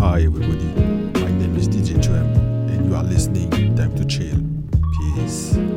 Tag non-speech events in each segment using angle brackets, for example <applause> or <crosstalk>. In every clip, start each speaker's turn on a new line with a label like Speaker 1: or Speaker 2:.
Speaker 1: Hi everybody, my name is DJ Tram and you are listening Time to Chill. Peace.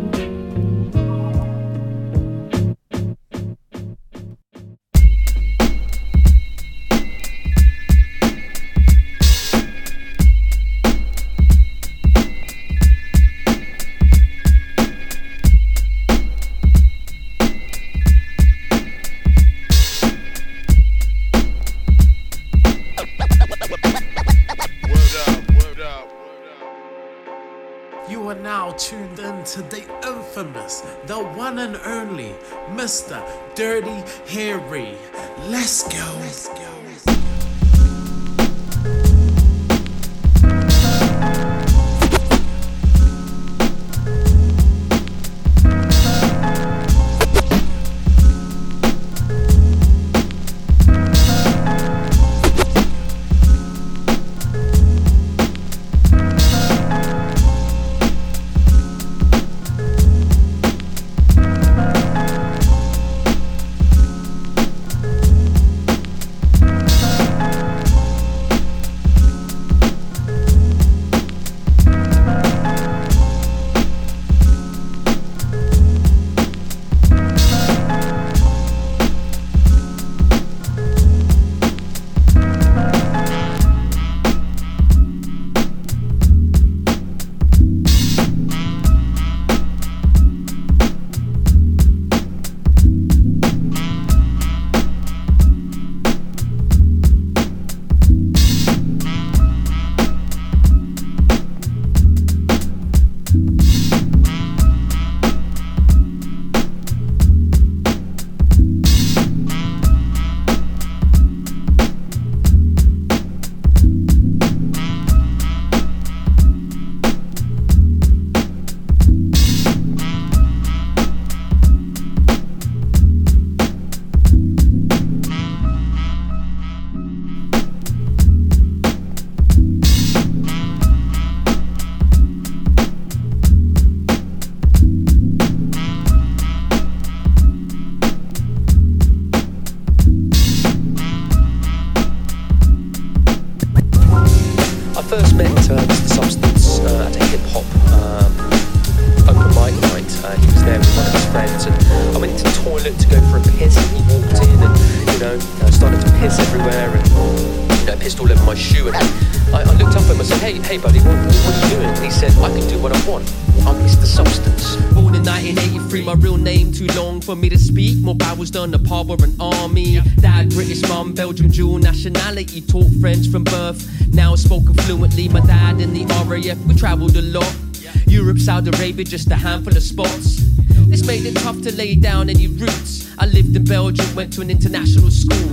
Speaker 2: Arabia, just a handful of spots. This made it tough to lay down any roots. I lived in Belgium, went to an international school.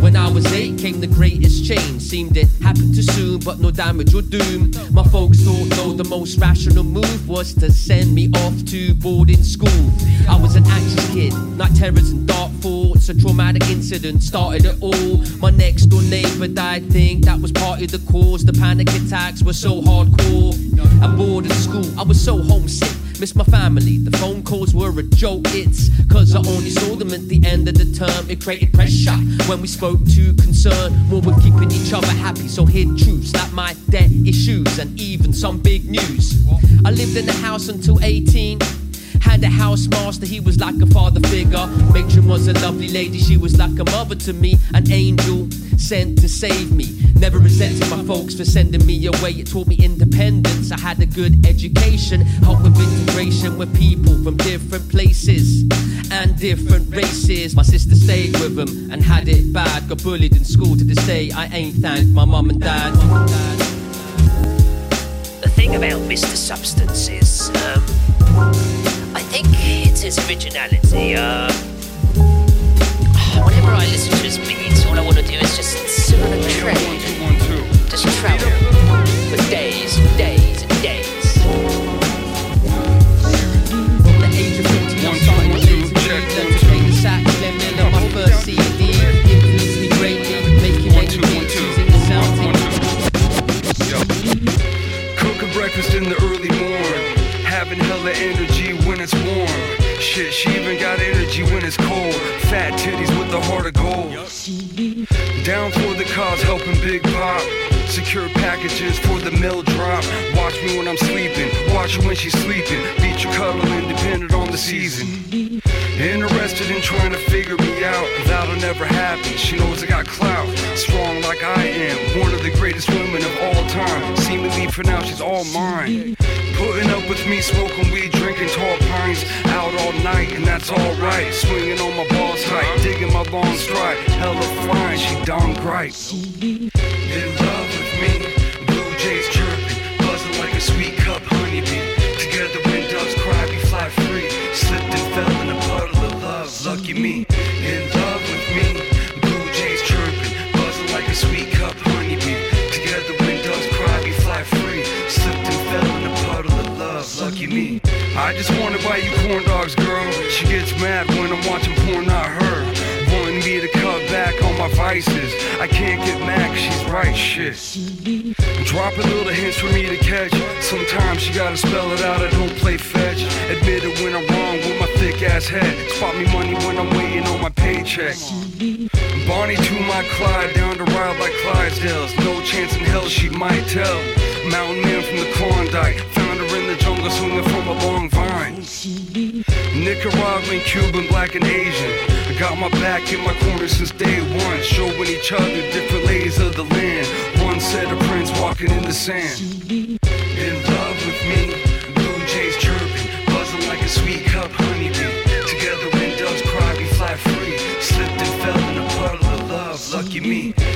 Speaker 2: When I was eight, came the greatest change. Seemed it happened too soon, but no damage or doom. My folks thought, though, the most rational move was to send me off to boarding school. I was an anxious kid, night terrors and dark thoughts. A traumatic incident started it all. My next door neighbor died, think that was part of the cause. The panic attacks were so hardcore. At boarding school, I was so homesick. Miss my family, the phone calls were a joke. It's cause I only saw them at the end of the term. It created pressure when we spoke to concern. More with keeping each other happy, so hid truths like my debt issues and even some big news. I lived in the house until 18. Had a house master, he was like a father figure. Matron was a lovely lady, she was like a mother to me, an angel sent to save me. Never resented my folks for sending me away. It taught me independence. I had a good education, helped with integration with people from different places and different races. My sister stayed with them and had it bad. Got bullied in school to this day. I ain't thanked my mum and dad.
Speaker 3: The thing about Mr. Substance is, um, his originality. Uh, whenever I listen to his beats, all I want to do is just sit on a train, just travel for days and days and days.
Speaker 2: The age of 15, I started to learned to play the sax, Glenn Miller, my first CD.
Speaker 4: Breakfast in the early. Having hella energy when it's warm. Shit, she even got energy when it's cold. Fat titties with a heart of gold. Down for the cause, helping Big Pop. Secure packages for the mail drop. Watch me when I'm sleeping, watch her when she's sleeping. Beat your cuddling, dependent on the season. Interested in trying to figure me out. That'll never happen. She knows I got clout. Strong like I am. One of the greatest women of all time. Seemingly for now, she's all mine. Putting up with me, smoking weed, drinking tall pines. Out all night, and that's alright. Swinging on my balls tight, digging my long stride. Hella fine, she darn great. I just wanna buy you corn dogs, girl. She gets mad when I'm watching porn, not her. Wanting me to cut back on my vices. I can't get mad she's right, shit. Drop a little hints for me to catch. Sometimes you gotta spell it out, I don't play fetch. Admit it when I'm wrong with my thick ass head. Spot me money when I'm waiting on my paycheck. Bonnie to my Clyde, down to ride like Clydesdales. No chance in hell she might tell. Mountain man from the Klondike, found her the jungle swinging from a long vine. Nicaraguan, Cuban, black, and Asian. I got my back in my corner since day one, showing each other different layers of the land. One set of prints walking in the sand. In love with me, blue jays chirping, buzzing like a sweet cup honeybee. Together when doves cry, we fly free. Slipped and fell in a puddle of love, lucky me.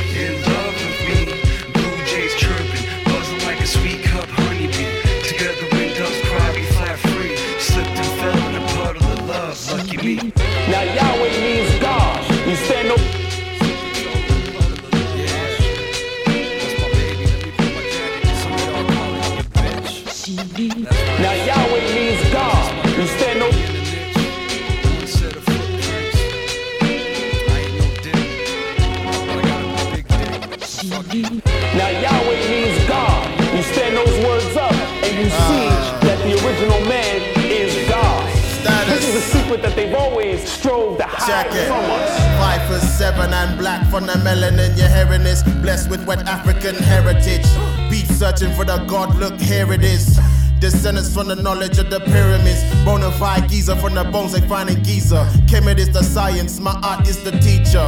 Speaker 5: That they've always strove to hide from us.
Speaker 6: Five for seven and black from the melanin. Your hearing is blessed with wet African heritage. Beat searching for the God, look, here it is. Descendants from the knowledge of the pyramids. Bonafide Giza from the bones they find in Giza. Kemet is the science, my art is the teacher.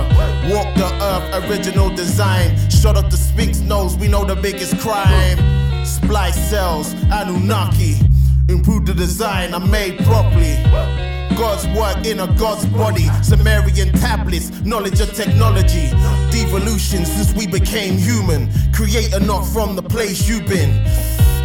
Speaker 6: Walk the earth, original design. Shut up the Sphinx nose, we know the biggest crime. Splice cells, Anunnaki. Improve the design, I'm made properly. God's work in a God's body. Sumerian tablets, knowledge of technology. Devolution since we became human. Creator not from the place you've been.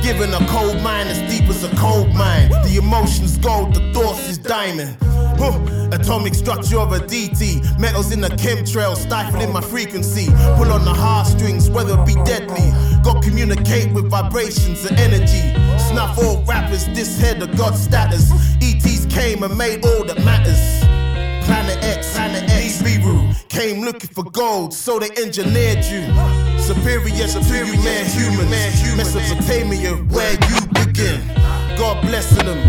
Speaker 6: Given a cold mind as deep as a cold mine. The emotions gold, the thoughts is diamond. Huh. Atomic structure of a DT. Metals in the chemtrail, stifling my frequency. Pull on the heartstrings, whether it be deadly. God communicate with vibrations and energy. Snuff all rappers, this head of God status. ETs came and made all that matters. Planet X, Planet X, Nibiru came looking for gold, so they engineered you. Superior, superior man, human, man, human. Mesopotamia, where you begin. God blessing them.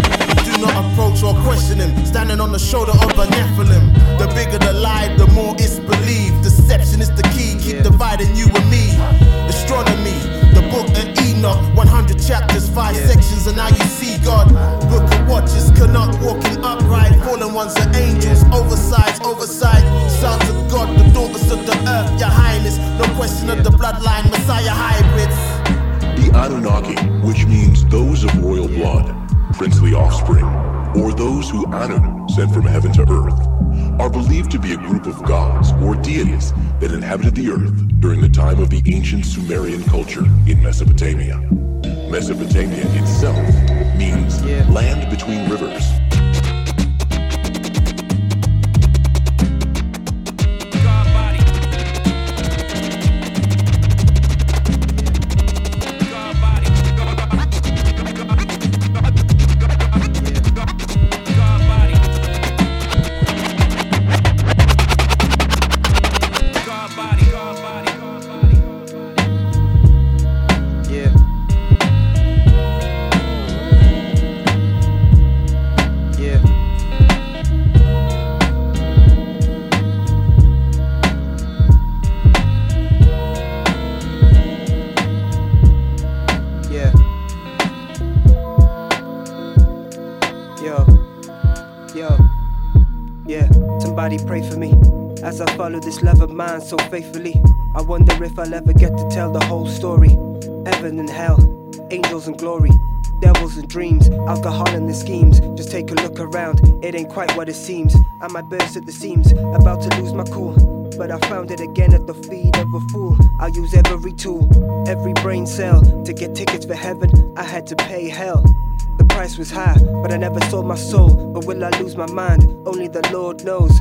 Speaker 6: Do not approach or question him. Standing on the shoulder of a Nephilim. The bigger the lie, the more it's believed. Deception is the key, keep dividing you and me. Astronomy, the book of Enoch, 100 chapters, five sections, and now you see God. Book of Watchers cannot walk ones are angels, oversized, oversight. Sons of God, the daughters of the earth, your highness. No question of the bloodline, Messiah hybrids.
Speaker 7: The Anunnaki, which means those of royal blood, princely offspring, or those who Anu sent from heaven to earth, are believed to be a group of gods or deities that inhabited the earth during the time of the ancient Sumerian culture in Mesopotamia. Mesopotamia itself means land between rivers.
Speaker 8: This love of mine so faithfully. I wonder if I'll ever get to tell the whole story. Heaven and hell, angels and glory, devils and dreams, alcohol and the schemes. Just take a look around, it ain't quite what it seems. I might burst at the seams, about to lose my cool. But I found it again at the feet of a fool. I'll use every tool, every brain cell to get tickets for heaven. I had to pay hell. The price was high, but I never sold my soul. But will I lose my mind? Only the Lord knows.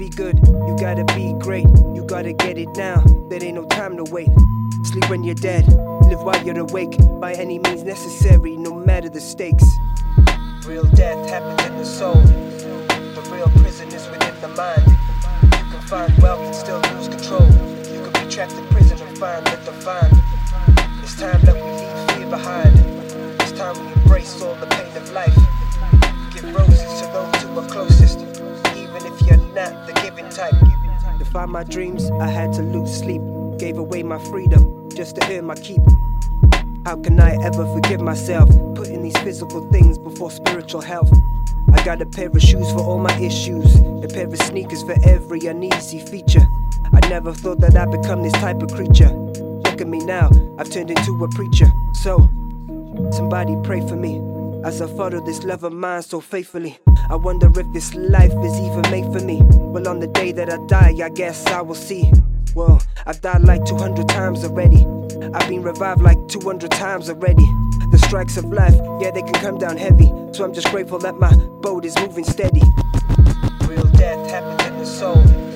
Speaker 8: Be good, you gotta be great. You gotta get it now, there ain't no time to wait. Sleep when you're dead, live while you're awake. By any means necessary, no matter the stakes. Real death happens in the soul. The real prison is within the mind. You can find wealth and still lose control. You can be trapped in prison and find the divine. It's time that we leave fear behind. It's time we embrace all the pain of life. Give roses to those who are closest, if you're not the giving type. To find my dreams, I had to lose sleep. Gave away my freedom just to earn my keep. How can I ever forgive myself? Putting these physical things before spiritual health. I got a pair of shoes for all my issues, a pair of sneakers for every uneasy feature. I never thought that I'd become this type of creature. Look at me now, I've turned into a preacher. So, somebody pray for me as I follow this love of mine so faithfully. I wonder if this life is even made for me. Well, on the day that I die, I guess I will see. Well, I've died like 200 times already. I've been revived like 200 times already. The strikes of life, yeah, they can come down heavy. So I'm just grateful that my boat is moving steady. Real death happens in the soul.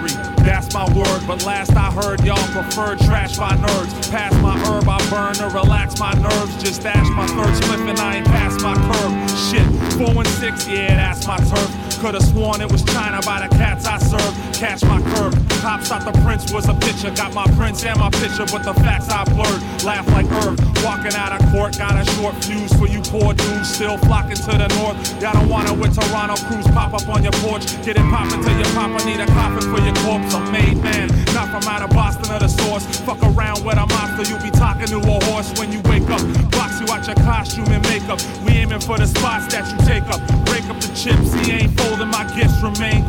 Speaker 9: That's my word. But last I heard, y'all prefer trash by nerds. Pass my herb, I burn to relax my nerves. Just dash my third split and I ain't past my curve. Shit, 4 and 6, yeah, that's my turf. Could've sworn it was China by the cats I serve. Catch my curve. Cops thought the prince was a picture. Got my prince and my picture, but the facts I blurred. Laugh like Irv. Walking out of court, got a short fuse for you poor dudes. Still flocking to the north. Y'all don't want it with Toronto crews pop up on your porch. Get it poppin' till your papa need a coffin for your corpse. I'm made man, not from out of Boston or the source. Fuck around with a monster, you be talking to a horse when you wake up. Box you out your costume and makeup. We aiming for the spots that you take up. He ain't folding. My gifts remain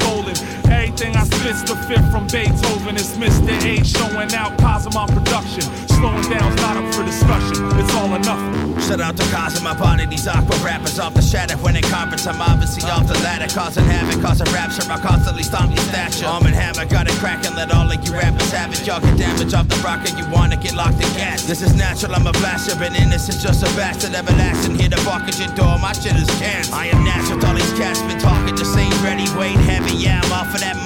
Speaker 9: I the fifth from Beethoven. It's Mr. A showing out Cosmo production. Slowing down's not up for discussion. It's all nothing.
Speaker 10: Shout out to Cosmo, body, these aqua rappers off the shadow. When in conference, I'm obviously off the ladder. Causing havoc, causing rapture. I constantly stomp your stature. Arm and hammer, got it cracking. Let all of you rappers have it. Y'all get damage off the rock and you wanna get locked in gas. This is natural, I'm a blaster. Been innocent, just a bastard. Everlasting, here to bark at your door. My shit is cancer. I am natural, all these cats been talking. Just ain't ready, weight heavy. Yeah, I'm off of that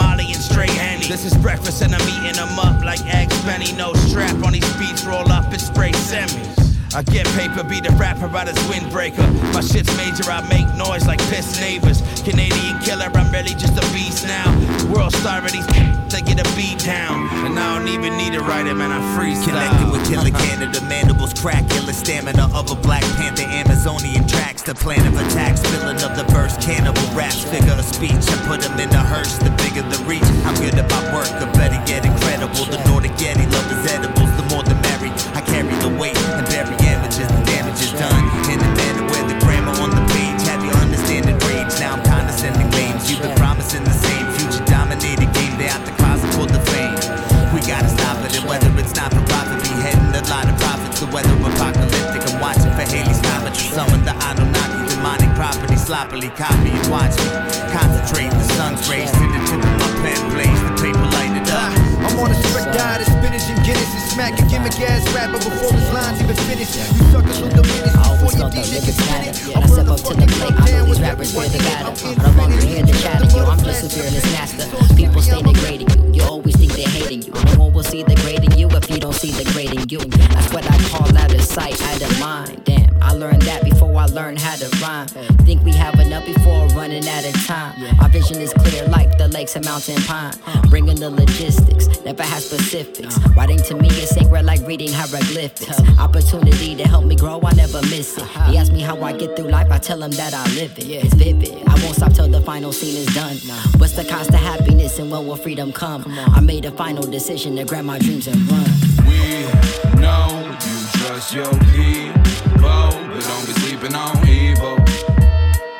Speaker 10: This is breakfast and I'm eating them up like eggs Benny. No strap on these beats, roll up and spray semis. I get paper, be the rapper by this windbreaker. My shit's major, I make noise like piss neighbors. Canadian killer, I'm really just a beast now. World star of these <laughs> they get a beat down. And I don't even need a writer, man, I freestyle.
Speaker 11: Connected with Killer Canada, mandibles crack, killer stamina of a Black Panther, Amazonian tracks, the plan of attacks, filling of the verse, cannibal raps, figure of speech. I put them in a hearse, the bigger the reach. I'm good at my work, or better get incredible. The Nordic Yeti love
Speaker 12: mountain pine. Bringing the logistics, never has specifics. Writing to me is sacred like reading hieroglyphics. Opportunity to help me grow, I never miss it. He asked me how I get through life, I tell him that I live it. It's vivid. I won't stop till the final scene is done. What's the cost of happiness and when will freedom come? I made a final decision to grab my dreams and run.
Speaker 13: We know you trust your people, but don't be sleeping on evil.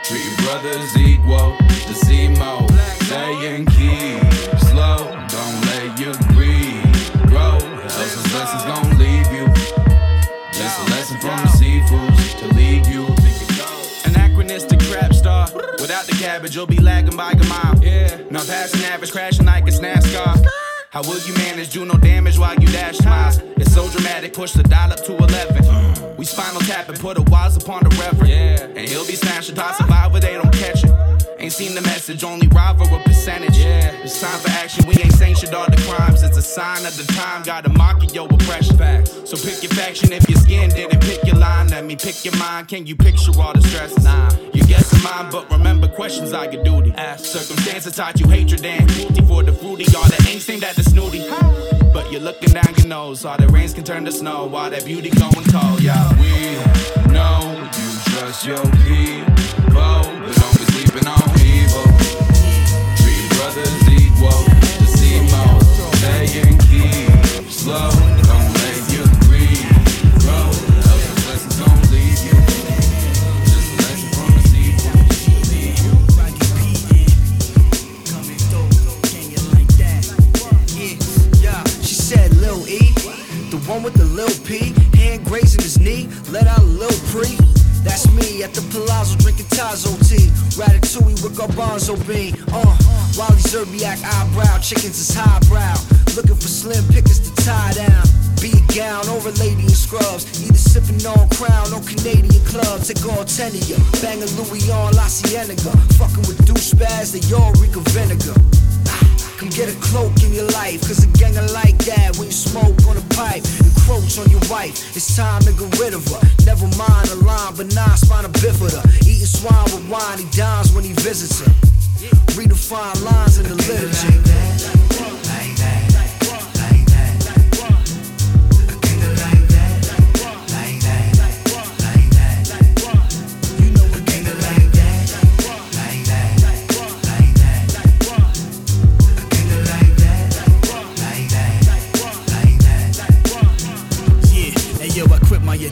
Speaker 13: Treat your brothers equal, the CMO. Stay keep slow, don't let your greed grow. Else those lessons gon' leave you. Just a lesson from the seafoods to lead you.
Speaker 14: Anachronistic trap star. Without the cabbage, you'll be lagging by a mile. Yeah, not passing average, crashing like it's NASCAR. How will you manage? Do no damage while you dash miles. It's so dramatic, push the dial up to 11. We spinal tap and put a wise upon the reverend. Yeah. And he'll be smashing, top survivor, they don't catch it. Ain't seen the message, only rival a percentage. Yeah. It's time for action, we ain't sanctioned all the crimes. It's a sign of the time, gotta market your oppression. Fact. So pick your faction if your skin didn't pick your line. Let me pick your mind, can you picture all the stress? Nah, you guessing mine, but remember questions I could duty. Ask. Circumstances taught you hatred and cruelty for the fruity. All the ain't aimed at the snooty. But you're looking down your nose, all the rains can turn to snow, while that beauty going cold, yeah.
Speaker 13: We know you trust your people, but don't be sleeping on
Speaker 15: garbanzo bean. Uh, Wally Szczerbiak eyebrow, chickens is highbrow, looking for slim pickers to tie down. Be a gown a lady in scrubs, either sipping on crown or Canadian clubs. Take all ten of you, Bang a Louis on La Cienega, fucking with douchebags, they all reek of vinegar. Come get a cloak in your life, cause a ganger like that when you smoke on a pipe, encroach on your wife. It's time to get rid of her. Never mind a line, but nah, spina bifida. Eating swine with wine, he dines when he visits her. Redefine lines in the literature.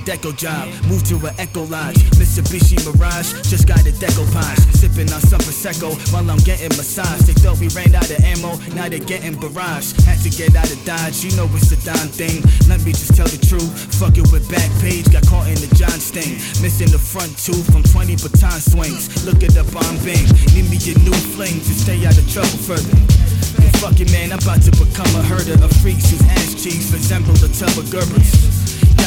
Speaker 16: Deco job, moved to an Echo Lodge. Mitsubishi Mirage, just got a Deco Punch. Sipping on some Prosecco while I'm getting massage. They thought we ran out of ammo, now they're getting barrage. Had to get out of Dodge, you know it's a dime thing. Let me just tell the truth, fuck it with back page, got caught in the John Sting. Missing the front tooth from 20 baton swings. Look it up on Bing, need me a new fling to stay out of trouble further. You fucking man, I'm about to become a herder of freaks whose ass cheeks resemble the tub of Gerbers.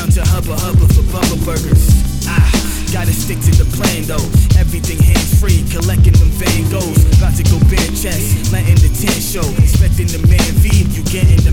Speaker 16: Down to Hubba Hubba for Bubba Burgers. Ah, gotta stick to the plan though. Everything hands free, collecting them Van Goghs. About to go bare chest, letting the tent show. Expecting the man V, you getting the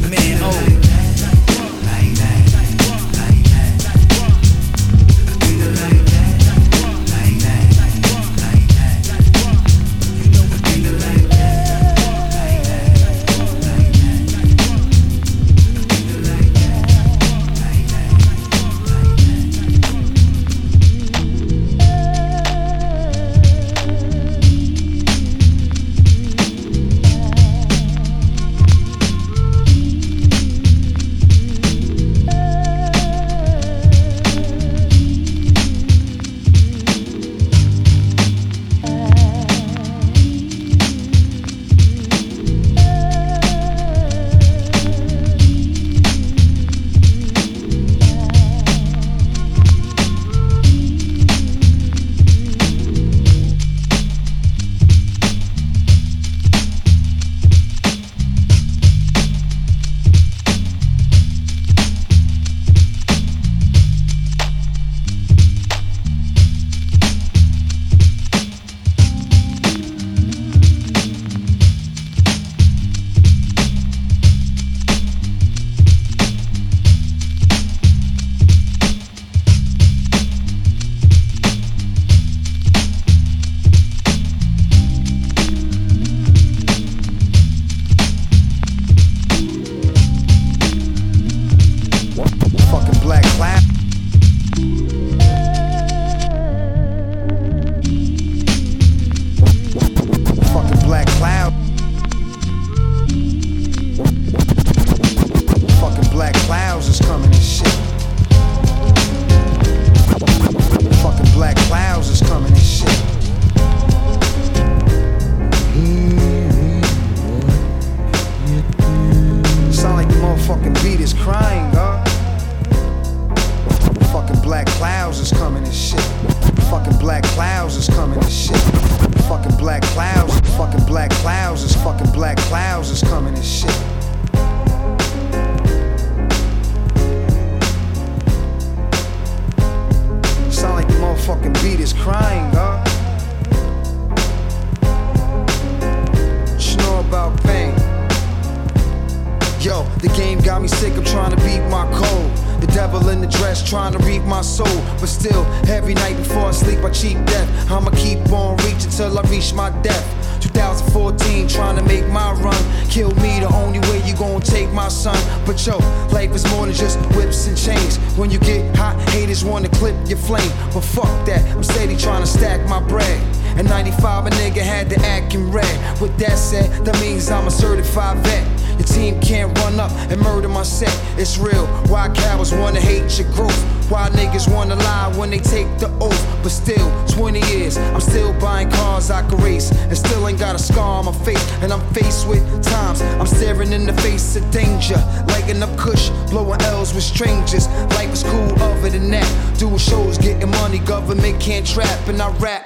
Speaker 17: the oath? But still, 20 years, I'm still buying cars I can race. And still ain't got a scar on my face. And I'm faced with times I'm staring in the face of danger. Lighting up kush, blowing L's with strangers. Life is cool other than that. Doing shows, getting money, government can't trap. And I rap.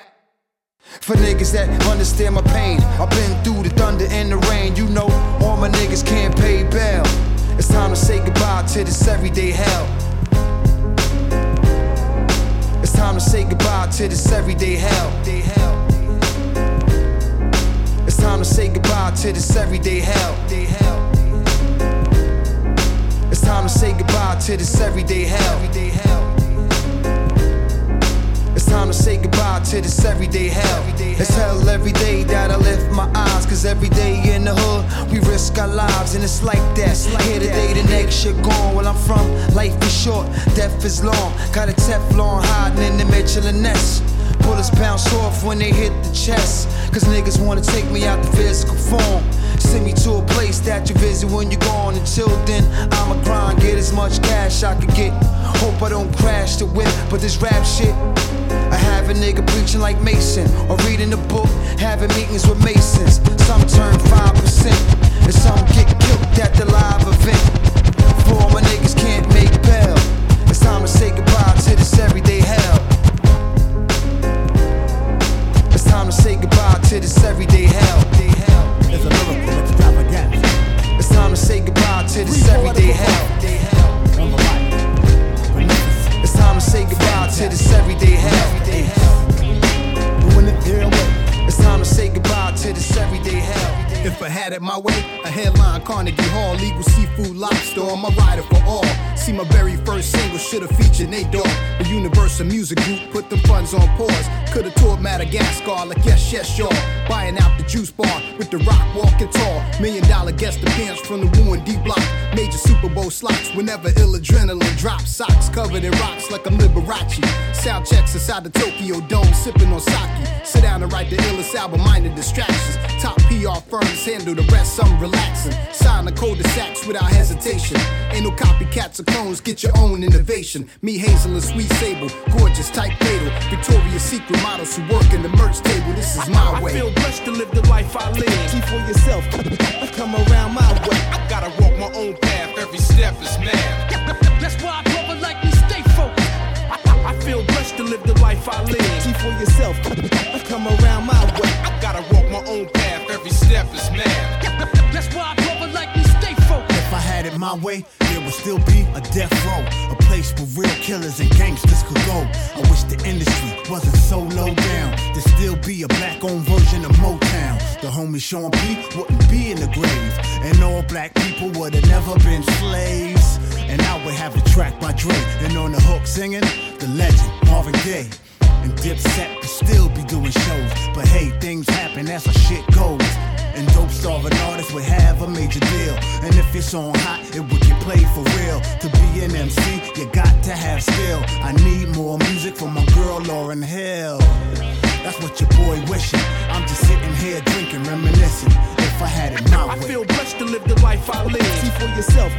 Speaker 17: For niggas that understand my pain, I've been through the thunder and the rain. You know, all my niggas can't pay bail. It's time to say goodbye to this everyday hell. Time to say goodbye to this everyday hell. It's time to say goodbye to this everyday hell. It's time to say goodbye to this everyday hell. Time to say goodbye to this everyday hell. It's hell every day that I lift my eyes. Cause every day in the hood, we risk our lives. And it's like that. Here today, the next you're gone. Where I'm from, life is short, death is long. Got a Teflon hiding in the Michelin nest. Bullets bounce off when they hit the chest. Cause niggas wanna take me out the physical form. Send me to a place that you visit when you're gone. Until then, as much cash I could get. Hope I don't crash the whip, but this rap shit. I have a nigga preaching like Mason, or reading a book, having meetings with Masons. Some turn 5%, and some get killed at the live event. Four my niggas can't make bail. It's time to say goodbye to this everyday hell. It's time to say goodbye to this everyday hell. It's a lyrical extravaganza. It's time to say goodbye to this everyday hell. Say goodbye to this everyday hell. But when It's time to say goodbye to this everyday hell.
Speaker 18: If I had it my way, a headline Carnegie Hall, legal seafood lobster on my rider for all. See my very first single should've featured Nate Dogg. The Universal Music Group put the funds on pause. Could've toured Madagascar like yes, yes, y'all. Buying out the juice bar with the rock walking tall. Million dollar guest appearance from the ruined D block. Major Super Bowl slots whenever ill adrenaline drops. Socks covered in rocks like I'm Liberace. Sound checks inside the Tokyo Dome, sipping on sake. Sit down and write the illest album, minor distractions. Top PR firms handle the rest, I'm relaxing. Sign the cul-de-sacs without hesitation. Ain't no copycats or clones, get your own innovation. Me, Hazel, and Sweet Sable, gorgeous, tight fatal. Victoria's Secret models who work in the merch table, this is my
Speaker 19: I
Speaker 18: way.
Speaker 19: feel blessed to live the life I live.
Speaker 18: See for yourself, come around my way.
Speaker 19: I gotta walk my own path, every step is mad.
Speaker 20: That's why I brother like me stay focused.
Speaker 19: I, feel blessed to live the life I live.
Speaker 18: See for yourself, I come around my way.
Speaker 19: I gotta walk my own path, every step is mad.
Speaker 20: That's why I brother like me stay focused.
Speaker 18: If I had it my way, there would still be a death row, a place where real killers and gangsters could go. I wish the industry wasn't so low down. There'd still be a black-owned version of Motown. The homie Sean P wouldn't be in the grave, and all black people would have never been slaves. And I would have a track by Dre, and on the hook singing the legend Marvin Gaye. And Dipset could still be doing shows, but hey, things happen, that's how shit goes. And dope starving artists would have a major deal. And if it's on hot, it would get played for real. To be an MC, you got to have skill. I need more music from my girl Lauryn Hill. That's what your boy wishing. I'm just sitting here drinking, reminiscing. If I had it my way.
Speaker 19: I feel blessed to live the life I live.
Speaker 18: See for yourself,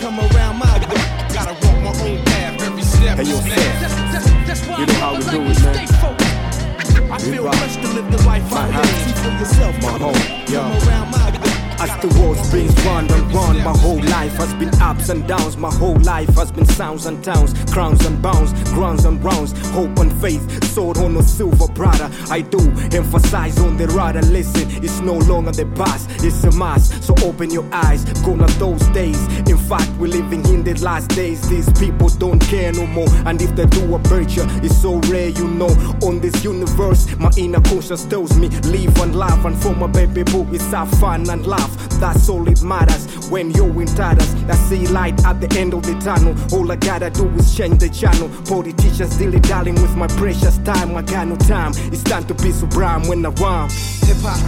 Speaker 18: come around my way.
Speaker 19: Gotta walk my own path, every step
Speaker 18: Hey, yo,
Speaker 19: is
Speaker 20: That's, that's, that's why
Speaker 18: You
Speaker 20: I
Speaker 18: know how we do it, man.
Speaker 19: I feel blessed to live the life I live.
Speaker 18: See for yourself,
Speaker 21: My home, yo.
Speaker 18: come around my way.
Speaker 21: I
Speaker 22: the world's been run and run. My whole life has been ups and downs. My whole life has been sounds and towns, crowns and bounds, grounds and rounds. Hope and faith, sword on a silver brother. I do emphasize on the rather listen. It's no longer the past, it's a must. So open your eyes, gonna those days. In fact, we're living in the last days. These people don't care no more. And if they do a virtue, it's so rare, you know. On this universe, my inner conscience tells me live and laugh. And for my baby boo, it's have fun and laugh. That's all it matters when you're in tatters. I see light at the end of the tunnel. All I gotta do is change the channel. Politicians dilly dallying with my precious time. I got no time. It's time to be sublime when I rhyme.
Speaker 15: Hip hop,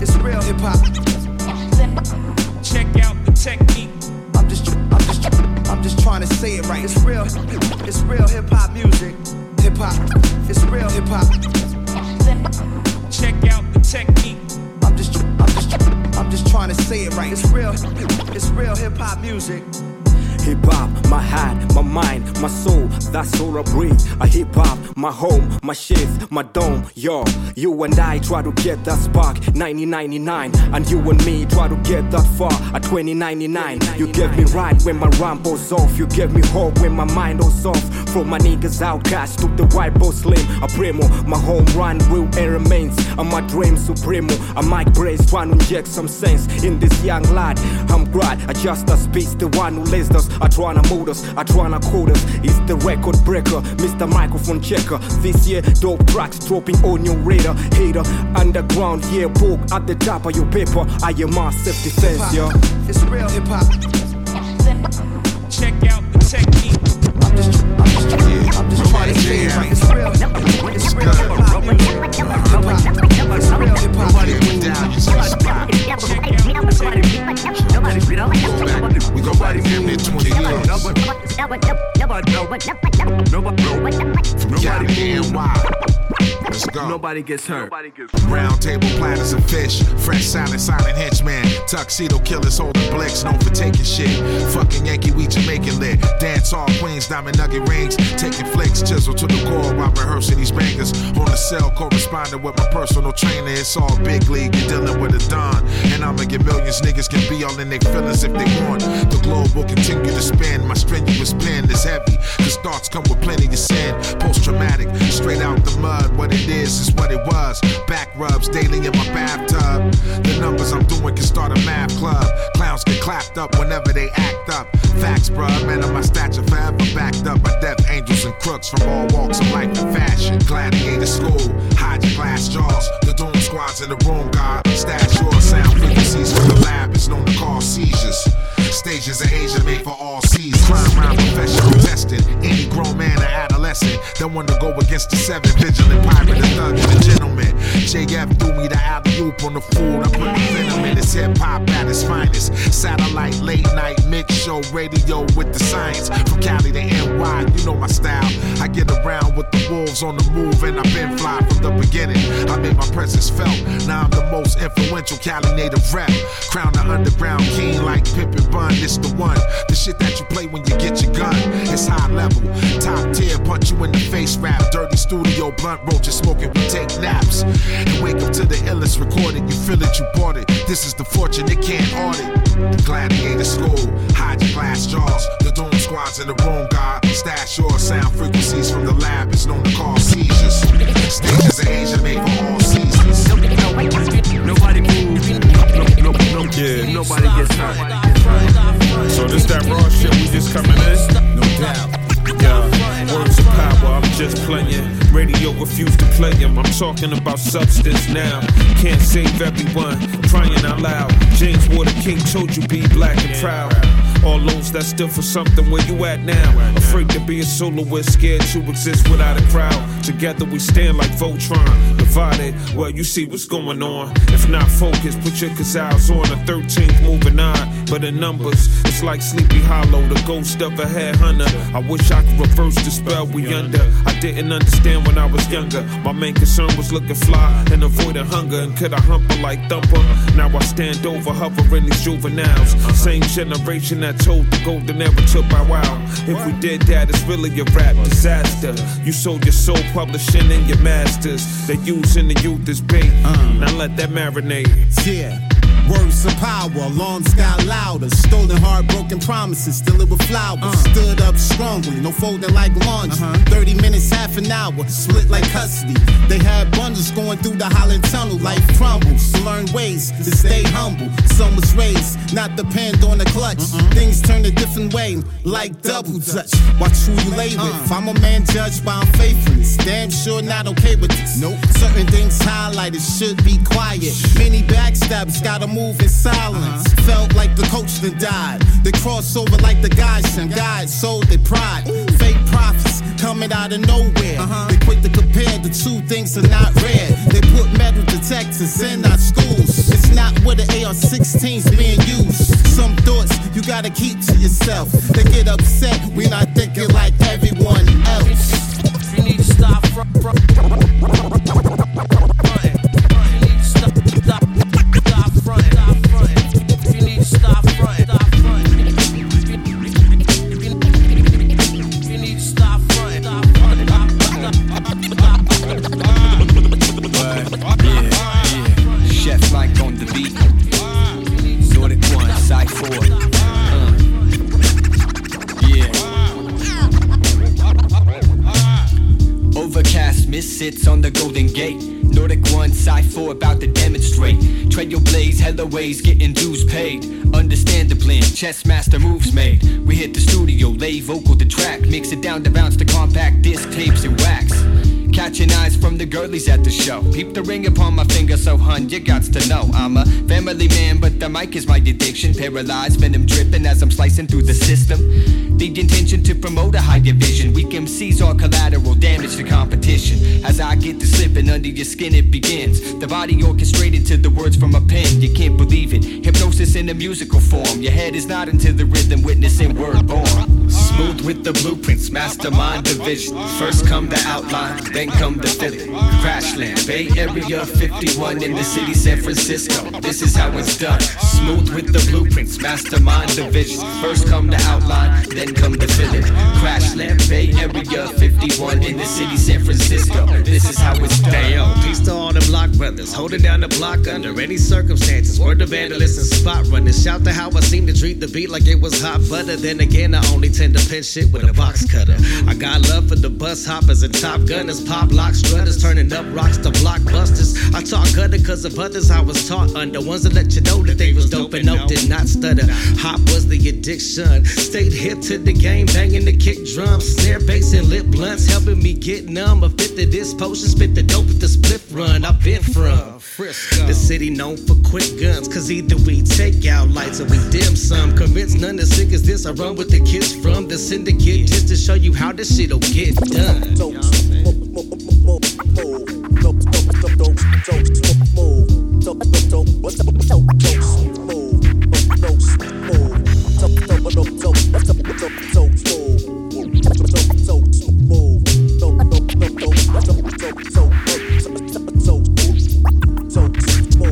Speaker 15: it's real hip hop.
Speaker 19: Check out the technique.
Speaker 15: I'm just, I'm just, I'm just trying to say it right. It's real, it's real hip hop music. Hip hop, it's real hip hop.
Speaker 19: Check out the technique.
Speaker 15: Trying to say it right. It's real, it's real hip hop music.
Speaker 22: Hip hop, my heart, my mind, my soul, that's all I breathe. A hip hop, my home, my shit, my dome. Yo, you and I try to get that spark, 1999. And you and me try to get that far at 2099. You get me right when my rambles off. You get me hope when my mind was off. From my niggas outcast to the white boy slim. A primo, my home run will air remains. And my dream supremo. A mic brace trying to inject some sense in this young lad. I'm glad I just a speech, the one who lays us. I tryna mood us, I tryna code us. It's the record breaker, Mr. Microphone Checker. This year, dope tracks dropping on your radar. Hater, underground, yeah, book at the top of your paper. I am my self defense, yo.
Speaker 15: It's real hip hop.
Speaker 19: Check out the technique.
Speaker 15: I'm just, I'm just, I'm just trying to say it right. It's real, it's real hip hop music. Hip hop, it's real hip hop.
Speaker 21: Nobody went down, you see the spot. We go back damn near 20 years. From Cali to NY. Let's go.
Speaker 23: Nobody gets hurt.
Speaker 21: Round table platters of fish, fresh salad, silent henchman, tuxedo killers holding blicks, known for taking shit. Fucking Yankee, we Jamaican lit. Dance all queens, diamond nugget rings, taking flicks, chisel to the core while rehearsing these bangers. On the cell, corresponding with my personal trainer. It's all big league, you're dealing with a don. And I'ma get millions, niggas can be all in their feelings if they want. The globe will continue to spin. My strenuous pen is heavy, cause thoughts come with plenty of sin. Post traumatic, straight out the mud. What it is is what it was. Back rubs daily in my bathtub. The numbers I'm doing can start a math club. Clowns get clapped up whenever they act up. Facts, bruh, man, of my stature forever backed up by death angels and crooks from all walks of life and fashion. Gladiator school, hide your glass jaws. The doom squads in the room, God. Stash your sound frequencies from the lab. It's known to cause seizures. Stages of Asia made for all seasons. Crime rhyme professional tested. Any grown man or adolescent that want to go against the seven vigilant pirate, the thug, and the gentleman. JF threw me the alley oop on the food. I put the venom in his hip hop at its finest. Satellite, late night, mix show, radio with the science. From Cali to NY, you know my style. I get around with the wolves on the move, and I've been fly from the beginning. I made my presence felt. Now I'm the most influential Cali native rep. Crown the underground king like Pippin Bun. It's the one. The shit that you play when you get your gun. It's high level, top tier, punch you in the face rap. Dirty studio, blunt roaches smoking, we take naps. And wake up to the illest recording. You feel it, you bought it. This is the fortune, it can't audit. The gladiator school, hide your glass jaws. The doom squads in the room, God. Stash your sound frequencies from the lab. It's known to cause seizures. Stages of Asia made for all seasons.
Speaker 23: Nobody moves. No, no, no, yeah. Nobody gets hurt.
Speaker 19: So this that raw shit we just coming in?
Speaker 23: No doubt.
Speaker 19: Yeah, words of power, I'm just playing. Radio refused to play them. I'm talking about substance now. Can't save everyone, crying out loud. James Water King told you be black and proud. All those that stood for something, where you at now? Afraid to be a soloist, scared to exist without a crowd. Together we stand like Voltron. Divided, well, you see what's going on. If not focused, put your eyes on the 13th, moving on. But in numbers, it's like Sleepy Hollow, the ghost of a headhunter. I wish I could reverse the spell we under. I didn't understand when I was younger. My main concern was looking fly and avoiding hunger. And could I hump her like Thumper? Now I stand over, hovering these juveniles. Same generation that told the golden era to bow wow. If we did that, it's really a rap disaster. You sold your soul publishing and your masters. They using the youth as bait. Uh. Now let that marinate.
Speaker 18: Yeah.
Speaker 6: Words of power, alarms got louder. Stolen heart, broken promises, still it with flowers. Uh. Stood up strongly, no folding like laundry. Uh-huh. 30 minutes, half an hour, split like custody. They had bundles going through the Holland Tunnel. Life crumbles, learn ways to stay humble. Some was raised, not depend on the clutch. Uh-uh. Things turn a different way, like double touch. Watch who you lay with. Uh. I'm a man judged by unfaithfulness. Damn sure not okay with this. Nope. Certain things highlighted should be quiet. Many backstabs gotta move in silence. Uh-huh. Felt like the coach that died. They cross over like the guys and guys sold their pride. Fake prophets coming out of nowhere. Uh-huh. They quick to compare the two things are not rare. They put metal detectors in our schools. It's not where the AR-16's being used. Some thoughts you gotta keep to yourself. They get upset, we not thinking like everyone else.
Speaker 24: You need to stop.
Speaker 25: Peep the ring upon my finger, so hun, you got to know. I'm a family man, but the mic is my addiction. Paralyzed, venom dripping as I'm slicing through the system. The intention to promote a higher vision. Weak MCs are collateral damage to competition. As I get to slipping under your skin, it begins. The body orchestrated to the words from a pen. You can't believe it. Hypnosis in a musical form. Your head is not into the rhythm, witnessing word born. Smooth with the blueprints, mastermind division. First come the outline, then come the filling. Crashland, Bay Area 51 in the city, San Francisco. This is how it's done. Smooth with the blueprints, mastermind division. First come the outline, then come the filling. Crashland, Bay Area 51 in the city, San Francisco. This is how it's done.
Speaker 26: Hey yo, peace to all the block brothers, holding down the block under any circumstances. Word to vandalists and spot runners. Shout to how I seem to treat the beat like it was hot butter. Then again, I only tend to pin shit with a box cutter. I got love for the bus hoppers and top gunners, pop lock strutters, turning up rocks to blockbusters. I talk gutter cause of others I was taught under. Ones that let you know that they was dope and no, did not stutter. Hop was the addiction. Stayed hip to the game, banging the kick drums, snare bass and lip blunts, helping me get numb. A fifth of this potion, spit the dope with the split run. I've been from Frisco. The city known for quick guns, cause either we take out lights or we dim some. Convinced none as sick as this, I run with the kids from the syndicate just to show you how this shit'll get done.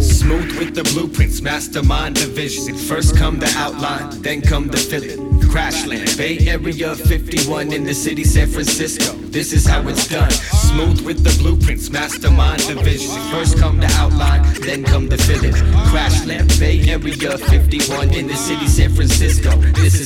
Speaker 25: Smooth with the blueprints, mastermind division. First come the outline, then come the filling. Crashland, Bay Area 51 in the city, San Francisco. This is how it's done. Smooth with the blueprints, mastermind division. First come the outline, then come the filling. Crashland, Bay Area 51 in the city, San Francisco. This